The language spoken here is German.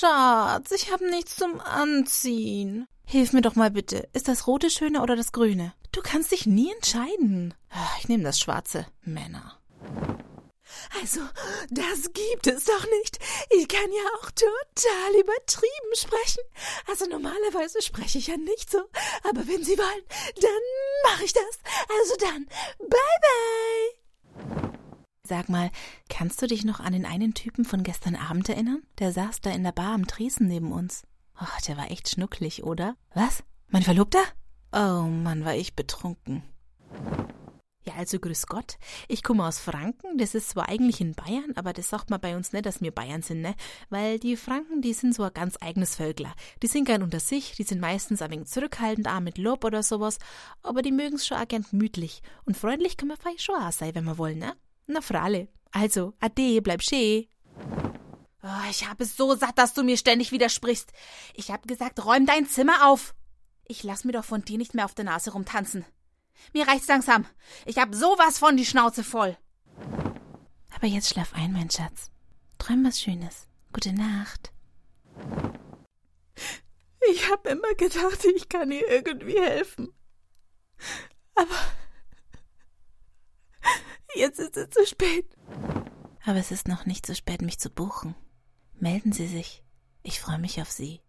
Schatz, ich hab nichts zum Anziehen. Hilf mir doch mal bitte. Ist das rote schöner oder das grüne? Du kannst dich nie entscheiden. Ah, Ich nehme das schwarze. Männer. Also, das gibt es doch nicht. Ich kann ja auch total übertrieben sprechen. Also normalerweise spreche ich ja nicht so. Aber wenn Sie wollen, dann mache ich das. Also dann, bye bye. Sag mal, kannst du dich noch an den einen Typen von gestern Abend erinnern? Der saß da in der Bar am Tresen neben uns. Oh, der war echt schnucklig, oder? Was? Mein Verlobter? Oh Mann, war ich betrunken. Ja, also grüß Gott. Ich komme aus Franken. Das ist zwar eigentlich in Bayern, aber das sagt man bei uns nicht, dass wir Bayern sind, ne? Weil die Franken, die sind so ein ganz eigenes Völkler. Die sind gern unter sich, die sind meistens ein wenig zurückhaltend, auch mit Lob oder sowas, aber die mögen's schon auch gern gemütlich. Und freundlich kann man vielleicht schon auch sein, wenn wir wollen, ne? Na, Fralle. Also, ade, bleib schön. Oh, ich habe es so satt, dass du mir ständig widersprichst. Ich hab gesagt, räum dein Zimmer auf. Ich lass mir doch von dir nicht mehr auf der Nase rumtanzen. Mir reicht's langsam. Ich hab sowas von die Schnauze voll. Aber jetzt schlaf ein, mein Schatz. Träum was Schönes. Gute Nacht. Ich hab immer gedacht, ich kann ihr irgendwie helfen. Aber jetzt ist es zu spät. Aber es ist noch nicht zu spät, mich zu buchen. Melden Sie sich. Ich freue mich auf Sie.